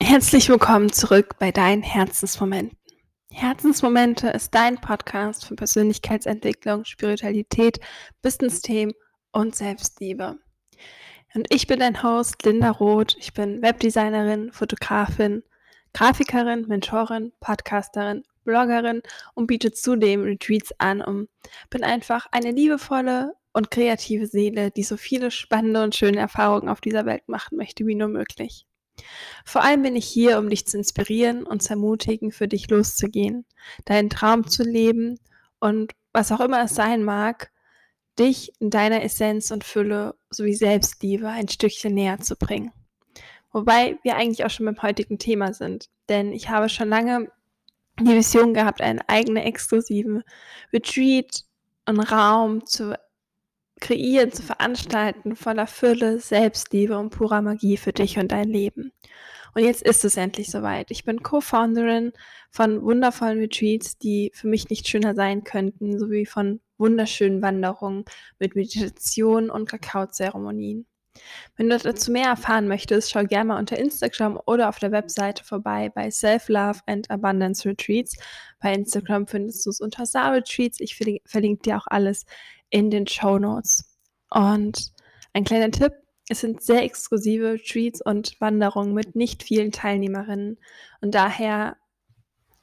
Herzlich willkommen zurück bei deinen Herzensmomenten. Herzensmomente ist dein Podcast für Persönlichkeitsentwicklung, Spiritualität, Business-Themen und Selbstliebe. Und ich bin dein Host Linda Roth. Ich bin Webdesignerin, Fotografin, Grafikerin, Mentorin, Podcasterin, Bloggerin und biete zudem Retreats an und bin einfach eine liebevolle und kreative Seele, die so viele spannende und schöne Erfahrungen auf dieser Welt machen möchte wie nur möglich. Vor allem bin ich hier, um dich zu inspirieren und zu ermutigen, für dich loszugehen, deinen Traum zu leben und was auch immer es sein mag, dich in deiner Essenz und Fülle sowie Selbstliebe ein Stückchen näher zu bringen. Wobei wir eigentlich auch schon beim heutigen Thema sind, denn ich habe schon lange die Vision gehabt, einen eigenen exklusiven Retreat und Raum zu kreieren, zu veranstalten, voller Fülle, Selbstliebe und purer Magie für dich und dein Leben. Und jetzt ist es endlich soweit. Ich bin Co-Founderin von wundervollen Retreats, die für mich nicht schöner sein könnten, sowie von wunderschönen Wanderungen mit Meditation und Kakaozeremonien. Wenn du dazu mehr erfahren möchtest, schau gerne mal unter Instagram oder auf der Webseite vorbei bei Self-Love and Abundance Retreats. Bei Instagram findest du es unter Sa Retreats. Ich verlinke dir auch alles in den Show Notes. Und ein kleiner Tipp, es sind sehr exklusive Treats und Wanderungen mit nicht vielen Teilnehmerinnen. Und daher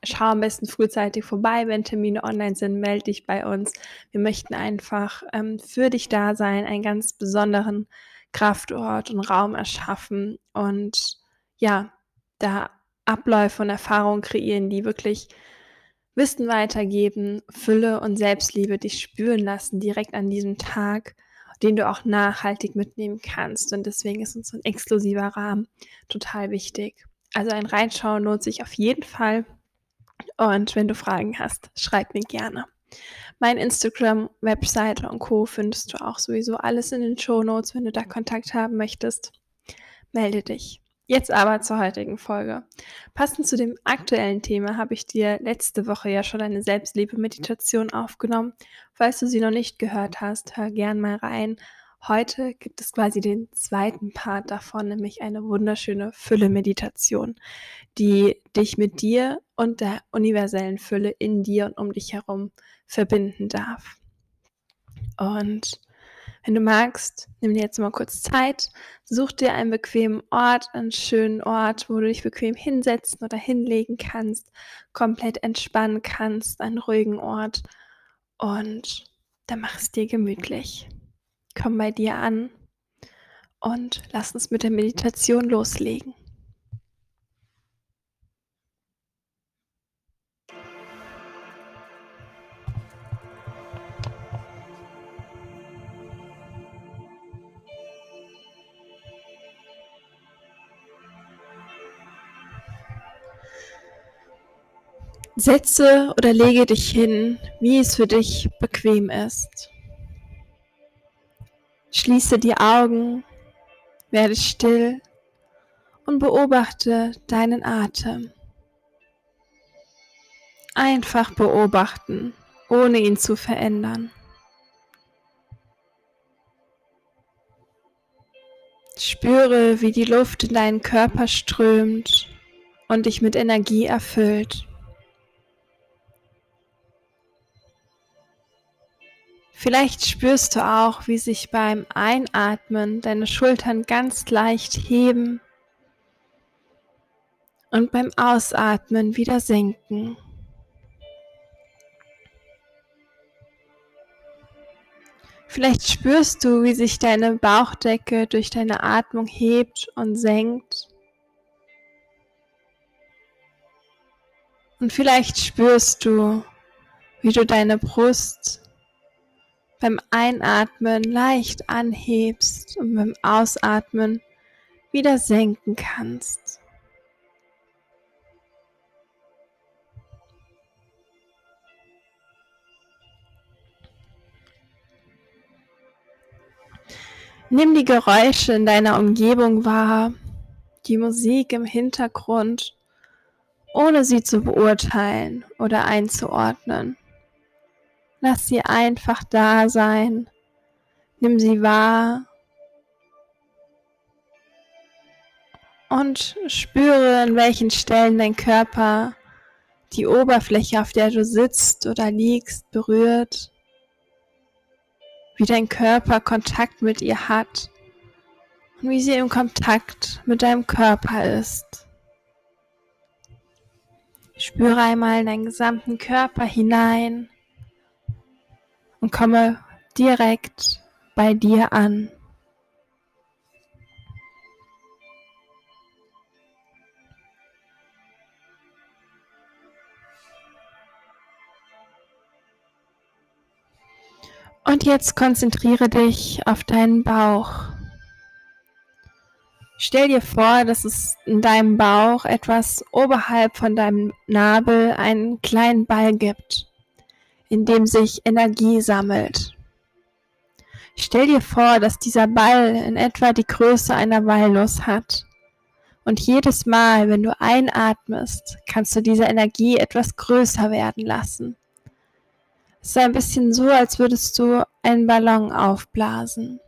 schau am besten frühzeitig vorbei, wenn Termine online sind, melde dich bei uns. Wir möchten einfach ähm, für dich da sein, einen ganz besonderen Kraftort und Raum erschaffen und ja, da Abläufe und Erfahrungen kreieren, die wirklich Wissen weitergeben, Fülle und Selbstliebe dich spüren lassen, direkt an diesem Tag, den du auch nachhaltig mitnehmen kannst. Und deswegen ist uns so ein exklusiver Rahmen total wichtig. Also ein Reinschauen lohnt sich auf jeden Fall. Und wenn du Fragen hast, schreib mir gerne. Mein Instagram, Webseite und Co. findest du auch sowieso alles in den Show Notes. Wenn du da Kontakt haben möchtest, melde dich. Jetzt aber zur heutigen Folge. Passend zu dem aktuellen Thema habe ich dir letzte Woche ja schon eine Selbstliebe-Meditation aufgenommen. Falls du sie noch nicht gehört hast, hör gern mal rein. Heute gibt es quasi den zweiten Part davon, nämlich eine wunderschöne Fülle-Meditation, die dich mit dir und der universellen Fülle in dir und um dich herum verbinden darf. Und wenn du magst, nimm dir jetzt mal kurz Zeit, such dir einen bequemen Ort, einen schönen Ort, wo du dich bequem hinsetzen oder hinlegen kannst, komplett entspannen kannst, einen ruhigen Ort und dann mach es dir gemütlich. Komm bei dir an und lass uns mit der Meditation loslegen. Setze oder lege dich hin, wie es für dich bequem ist. Schließe die Augen, werde still und beobachte deinen Atem. Einfach beobachten, ohne ihn zu verändern. Spüre, wie die Luft in deinen Körper strömt und dich mit Energie erfüllt. Vielleicht spürst du auch, wie sich beim Einatmen deine Schultern ganz leicht heben und beim Ausatmen wieder senken. Vielleicht spürst du, wie sich deine Bauchdecke durch deine Atmung hebt und senkt. Und vielleicht spürst du, wie du deine Brust beim Einatmen leicht anhebst und beim Ausatmen wieder senken kannst. Nimm die Geräusche in deiner Umgebung wahr, die Musik im Hintergrund, ohne sie zu beurteilen oder einzuordnen. Lass sie einfach da sein. Nimm sie wahr. Und spüre, an welchen Stellen dein Körper die Oberfläche, auf der du sitzt oder liegst, berührt. Wie dein Körper Kontakt mit ihr hat und wie sie im Kontakt mit deinem Körper ist. Spüre einmal in deinen gesamten Körper hinein und komme direkt bei dir an. Und jetzt konzentriere dich auf deinen Bauch. Stell dir vor, dass es in deinem Bauch etwas oberhalb von deinem Nabel einen kleinen Ball gibt, in dem sich Energie sammelt. Stell dir vor, dass dieser Ball in etwa die Größe einer Walnuss hat. Und jedes Mal, wenn du einatmest, kannst du diese Energie etwas größer werden lassen. Es ist ein bisschen so, als würdest du einen Ballon aufblasen.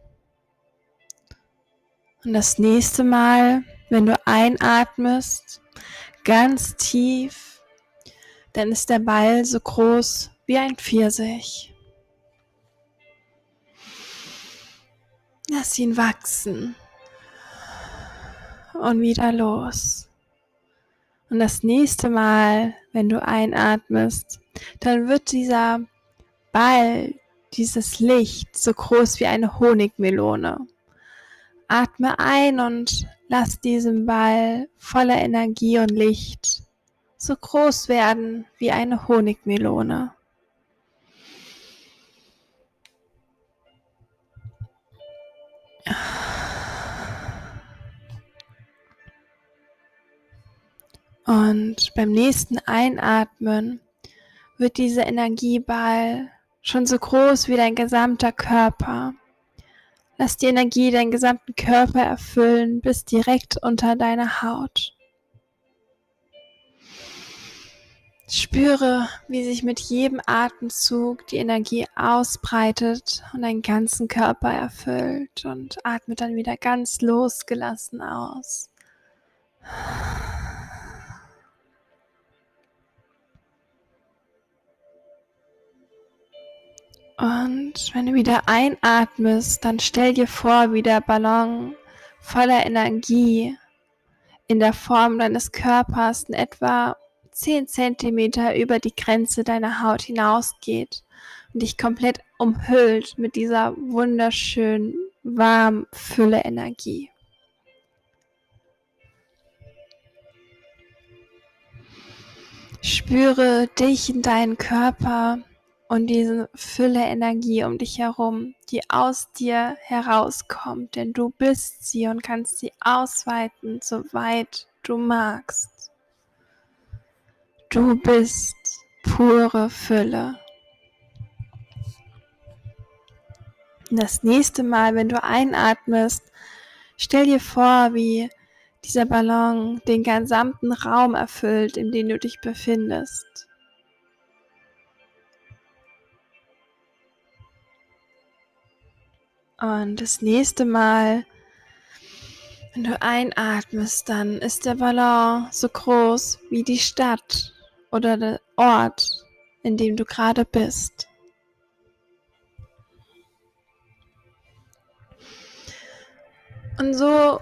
Und das nächste Mal, wenn du einatmest, ganz tief, dann ist der Ball so groß wie ein Pfirsich. Lass ihn wachsen und wieder los. Und das nächste Mal, wenn du einatmest, dann wird dieser Ball, dieses Licht so groß wie eine Honigmelone. Atme ein und lass diesen Ball voller Energie und Licht so groß werden wie eine Honigmelone. Und beim nächsten Einatmen wird dieser Energieball schon so groß wie dein gesamter Körper. Lass die Energie deinen gesamten Körper erfüllen bis direkt unter deiner Haut. Spüre, wie sich mit jedem Atemzug die Energie ausbreitet und deinen ganzen Körper erfüllt und atme dann wieder ganz losgelassen aus. Und wenn du wieder einatmest, dann stell dir vor, wie der Ballon voller Energie in der Form deines Körpers in etwa 10 Zentimeter über die Grenze deiner Haut hinausgeht und dich komplett umhüllt mit dieser wunderschönen, warmen Fülle Energie. Spüre dich in deinen Körper und diese Fülle Energie um dich herum, die aus dir herauskommt, denn du bist sie und kannst sie ausweiten, soweit du magst. Du bist pure Fülle. Das nächste Mal, wenn du einatmest, stell dir vor, wie dieser Ballon den gesamten Raum erfüllt, in dem du dich befindest. Und das nächste Mal, wenn du einatmest, dann ist der Ballon so groß wie die Stadt oder der Ort, in dem du gerade bist. Und so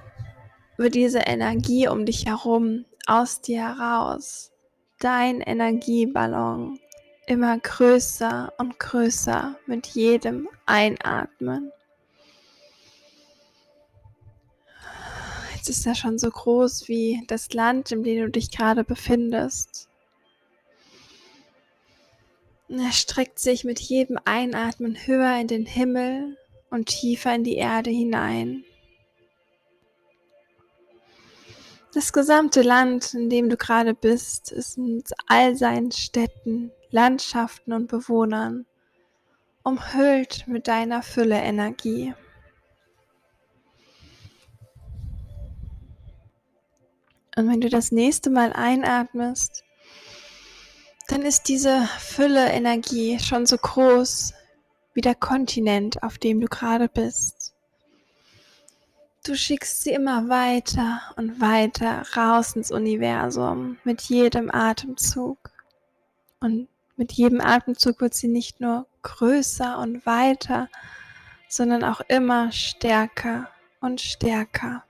wird diese Energie um dich herum aus dir heraus, dein Energieballon, immer größer und größer mit jedem Einatmen. Jetzt ist er schon so groß wie das Land, in dem du dich gerade befindest. Er streckt sich mit jedem Einatmen höher in den Himmel und tiefer in die Erde hinein. Das gesamte Land, in dem du gerade bist, ist mit all seinen Städten, Landschaften und Bewohnern umhüllt mit deiner Fülle Energie. Und wenn du das nächste Mal einatmest, dann ist diese Fülle Energie schon so groß wie der Kontinent, auf dem du gerade bist. Du schickst sie immer weiter und weiter raus ins Universum mit jedem Atemzug. Und mit jedem Atemzug wird sie nicht nur größer und weiter, sondern auch immer stärker und stärker.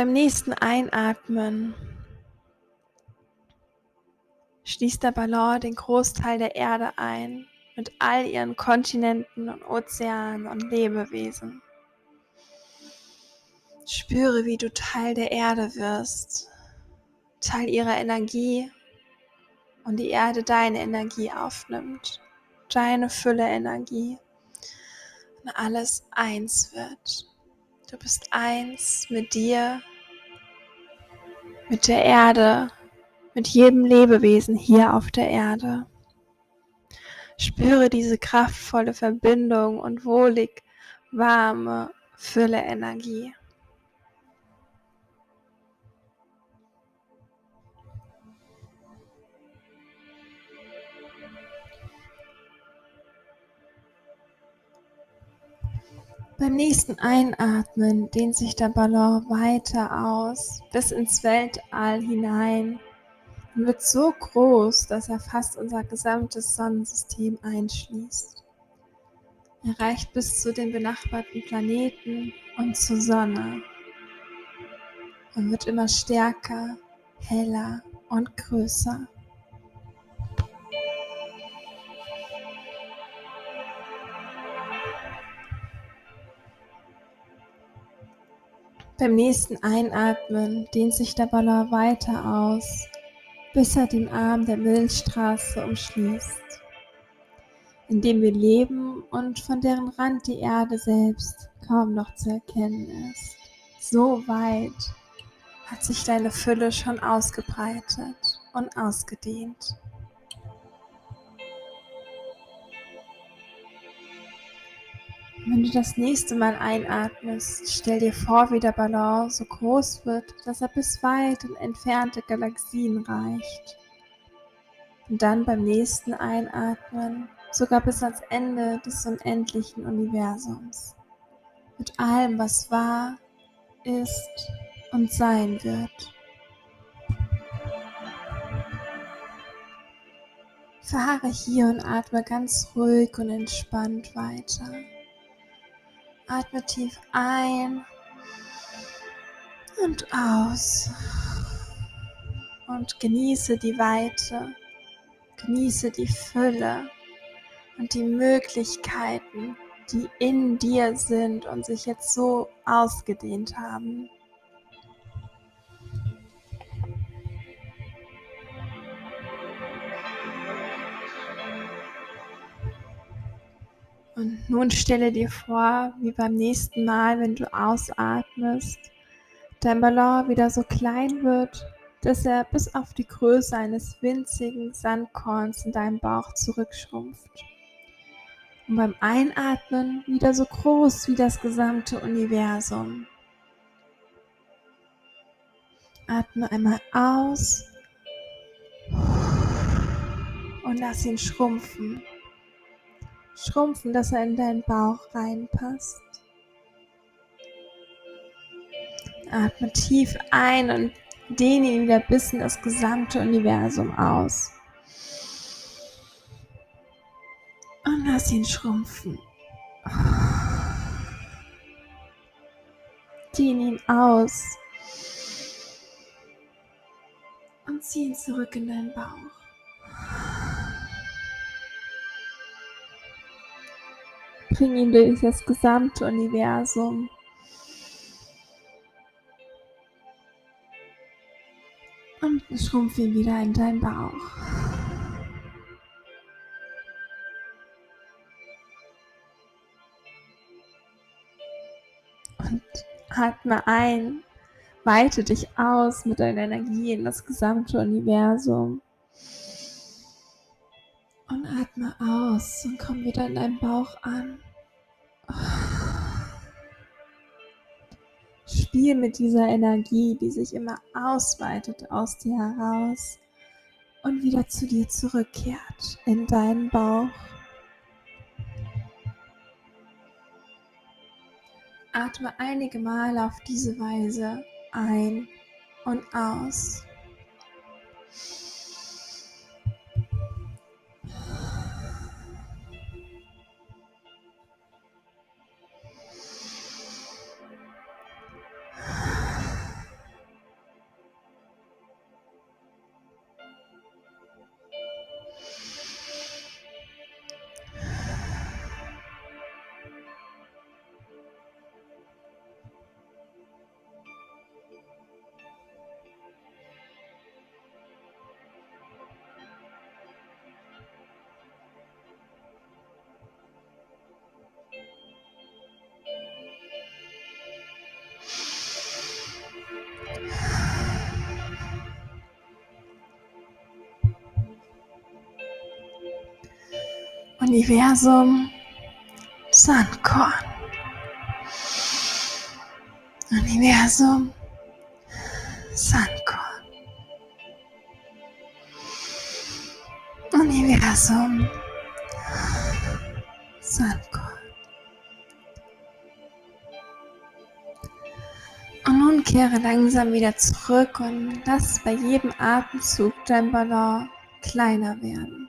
Beim nächsten Einatmen schließt der Ballon den Großteil der Erde ein mit all ihren Kontinenten und Ozeanen und Lebewesen. Spüre, wie du Teil der Erde wirst, Teil ihrer Energie und die Erde deine Energie aufnimmt, deine Fülle Energie und alles eins wird. Du bist eins mit dir, mit der Erde, mit jedem Lebewesen hier auf der Erde. Spüre diese kraftvolle Verbindung und wohlig warme Fülle Energie. Beim nächsten Einatmen dehnt sich der Ballon weiter aus bis ins Weltall hinein und wird so groß, dass er fast unser gesamtes Sonnensystem einschließt. Er reicht bis zu den benachbarten Planeten und zur Sonne und wird immer stärker, heller und größer. Beim nächsten Einatmen dehnt sich der Ballon weiter aus, bis er den Arm der Milchstraße umschließt, in dem wir leben und von deren Rand die Erde selbst kaum noch zu erkennen ist. So weit hat sich deine Fülle schon ausgebreitet und ausgedehnt. Wenn du das nächste Mal einatmest, stell dir vor, wie der Ballon so groß wird, dass er bis weit in entfernte Galaxien reicht. Und dann beim nächsten Einatmen sogar bis ans Ende des unendlichen Universums. Mit allem, was war, ist und sein wird. Fahre hier und atme ganz ruhig und entspannt weiter. Atme tief ein und aus. Und genieße die Weite, genieße die Fülle und die Möglichkeiten, die in dir sind und sich jetzt so ausgedehnt haben. Und nun stelle dir vor, wie beim nächsten Mal, wenn du ausatmest, dein Ballon wieder so klein wird, dass er bis auf die Größe eines winzigen Sandkorns in deinem Bauch zurückschrumpft. Und beim Einatmen wieder so groß wie das gesamte Universum. Atme einmal aus und lass ihn schrumpfen schrumpfen, dass er in deinen Bauch reinpasst. Atme tief ein und dehne ihn wieder bis in das gesamte Universum aus. Und lass ihn schrumpfen. Dehne ihn aus. Und zieh ihn zurück in deinen Bauch. Bring ihn durch das gesamte Universum. Und schrumpf ihn wieder in deinen Bauch. Und atme ein, weite dich aus mit deiner Energie in das gesamte Universum. Und atme aus und komm wieder in deinen Bauch an. Spiel mit dieser Energie, die sich immer ausweitet aus dir heraus. und wieder zu dir zurückkehrt in deinen Bauch. Atme einige Male auf diese Weise ein und aus. Universum Sandkorn. Universum Sandkorn. Universum Sandkorn. Und nun kehre langsam wieder zurück und lass bei jedem Atemzug dein Ballon kleiner werden.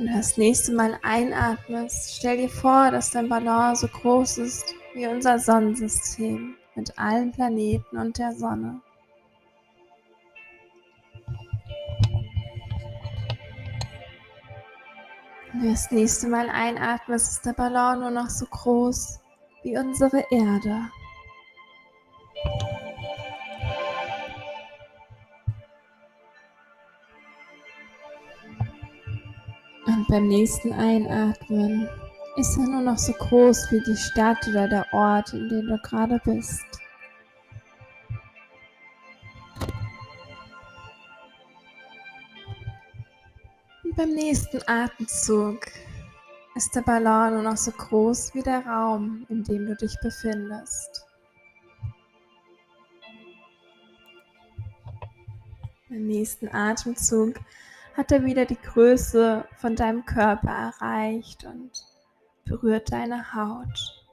Wenn du das nächste Mal einatmest, stell dir vor, dass dein Ballon so groß ist wie unser Sonnensystem mit allen Planeten und der Sonne. Wenn du das nächste Mal einatmest, ist der Ballon nur noch so groß wie unsere Erde. Beim nächsten Einatmen ist er nur noch so groß wie die Stadt oder der Ort, in dem du gerade bist. Und beim nächsten Atemzug ist der Ballon nur noch so groß wie der Raum, in dem du dich befindest. Beim nächsten Atemzug hat er wieder die Größe von deinem Körper erreicht und berührt deine Haut.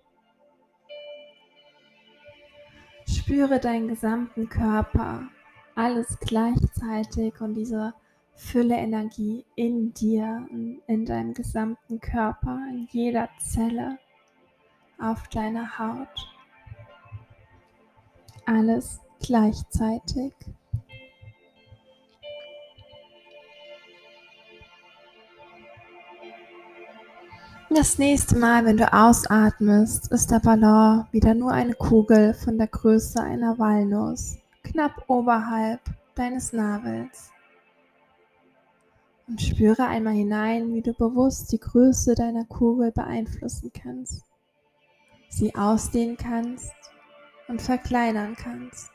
Spüre deinen gesamten Körper, alles gleichzeitig und diese Fülle Energie in dir, in deinem gesamten Körper, in jeder Zelle, auf deiner Haut. Alles gleichzeitig. Das nächste Mal, wenn du ausatmest, ist der Ballon wieder nur eine Kugel von der Größe einer Walnuss, knapp oberhalb deines Nabels. Und spüre einmal hinein, wie du bewusst die Größe deiner Kugel beeinflussen kannst, sie ausdehnen kannst und verkleinern kannst.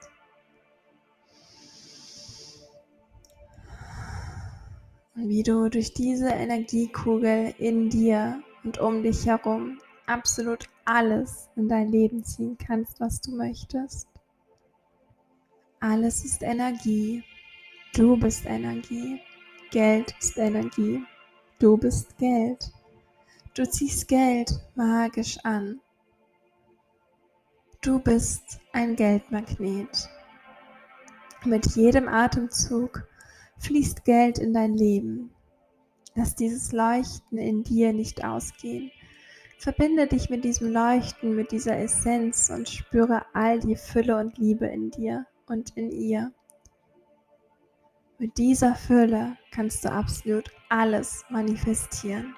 Und wie du durch diese Energiekugel in dir und um dich herum absolut alles in dein Leben ziehen kannst, was du möchtest. Alles ist Energie. Du bist Energie. Geld ist Energie. Du bist Geld. Du ziehst Geld magisch an. Du bist ein Geldmagnet. Mit jedem Atemzug fließt Geld in dein Leben. Lass dieses Leuchten in dir nicht ausgehen. Verbinde dich mit diesem Leuchten, mit dieser Essenz und spüre all die Fülle und Liebe in dir und in ihr. Mit dieser Fülle kannst du absolut alles manifestieren.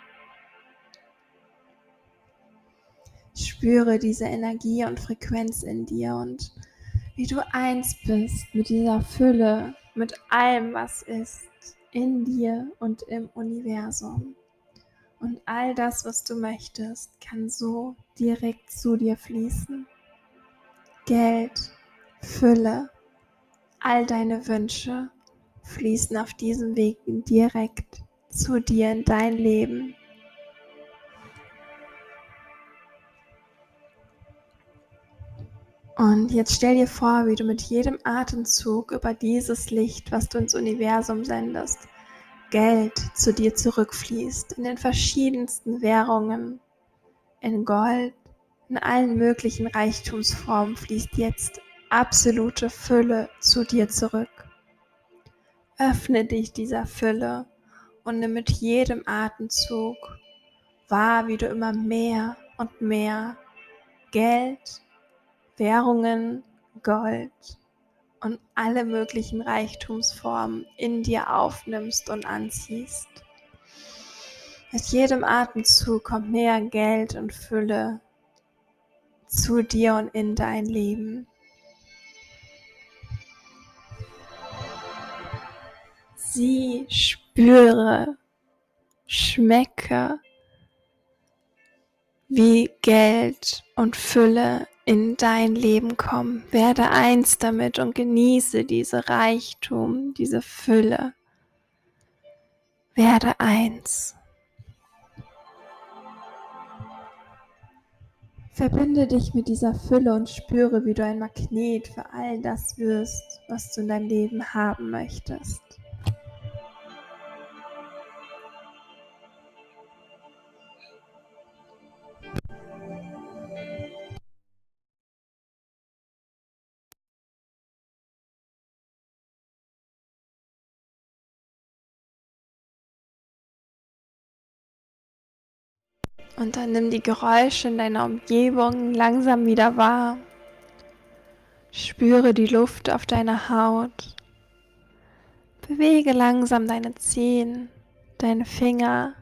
Spüre diese Energie und Frequenz in dir und wie du eins bist mit dieser Fülle, mit allem, was ist in dir und im Universum. Und all das, was du möchtest, kann so direkt zu dir fließen. Geld, Fülle, all deine Wünsche fließen auf diesem Weg direkt zu dir in dein Leben. Und jetzt stell dir vor, wie du mit jedem Atemzug über dieses Licht, was du ins Universum sendest, Geld zu dir zurückfließt, in den verschiedensten Währungen, in Gold, in allen möglichen Reichtumsformen fließt jetzt absolute Fülle zu dir zurück. Öffne dich dieser Fülle und nimm mit jedem Atemzug wahr, wie du immer mehr und mehr Geld, Währungen, Gold und alle möglichen Reichtumsformen in dir aufnimmst und anziehst. Mit jedem Atemzug kommt mehr Geld und Fülle zu dir und in dein Leben. Sieh, spüre, schmecke, wie Geld und Fülle in dein Leben kommen. Werde eins damit und genieße diese Reichtum, diese Fülle. Werde eins. Verbinde dich mit dieser Fülle und spüre, wie du ein Magnet für all das wirst, was du in deinem Leben haben möchtest. Und dann nimm die Geräusche in deiner Umgebung langsam wieder wahr. Spüre die Luft auf deiner Haut. Bewege langsam deine Zehen, deine Finger,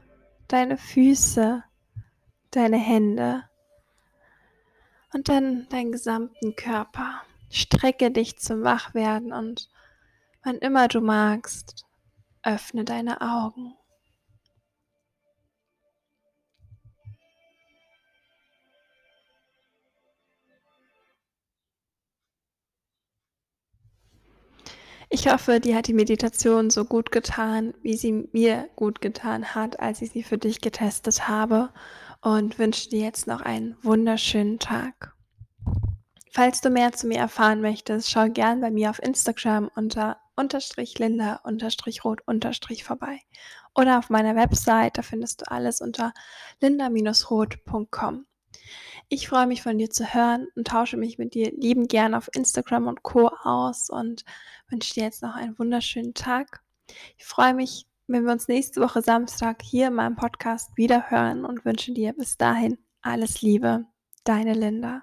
deine Füße, deine Hände und dann deinen gesamten Körper. Strecke dich zum Wachwerden und wann immer du magst, öffne deine Augen. Ich hoffe, dir hat die Meditation so gut getan, wie sie mir gut getan hat, als ich sie für dich getestet habe und wünsche dir jetzt noch einen wunderschönen Tag. Falls du mehr zu mir erfahren möchtest, schau gern bei mir auf Instagram unter unterstrich linda unterstrich rot unterstrich vorbei oder auf meiner Website, da findest du alles unter linda-rot.com. Ich freue mich von dir zu hören und tausche mich mit dir lieben gern auf Instagram und Co. aus und wünsche dir jetzt noch einen wunderschönen Tag. Ich freue mich, wenn wir uns nächste Woche Samstag hier in meinem Podcast wieder hören und wünsche dir bis dahin alles Liebe. Deine Linda.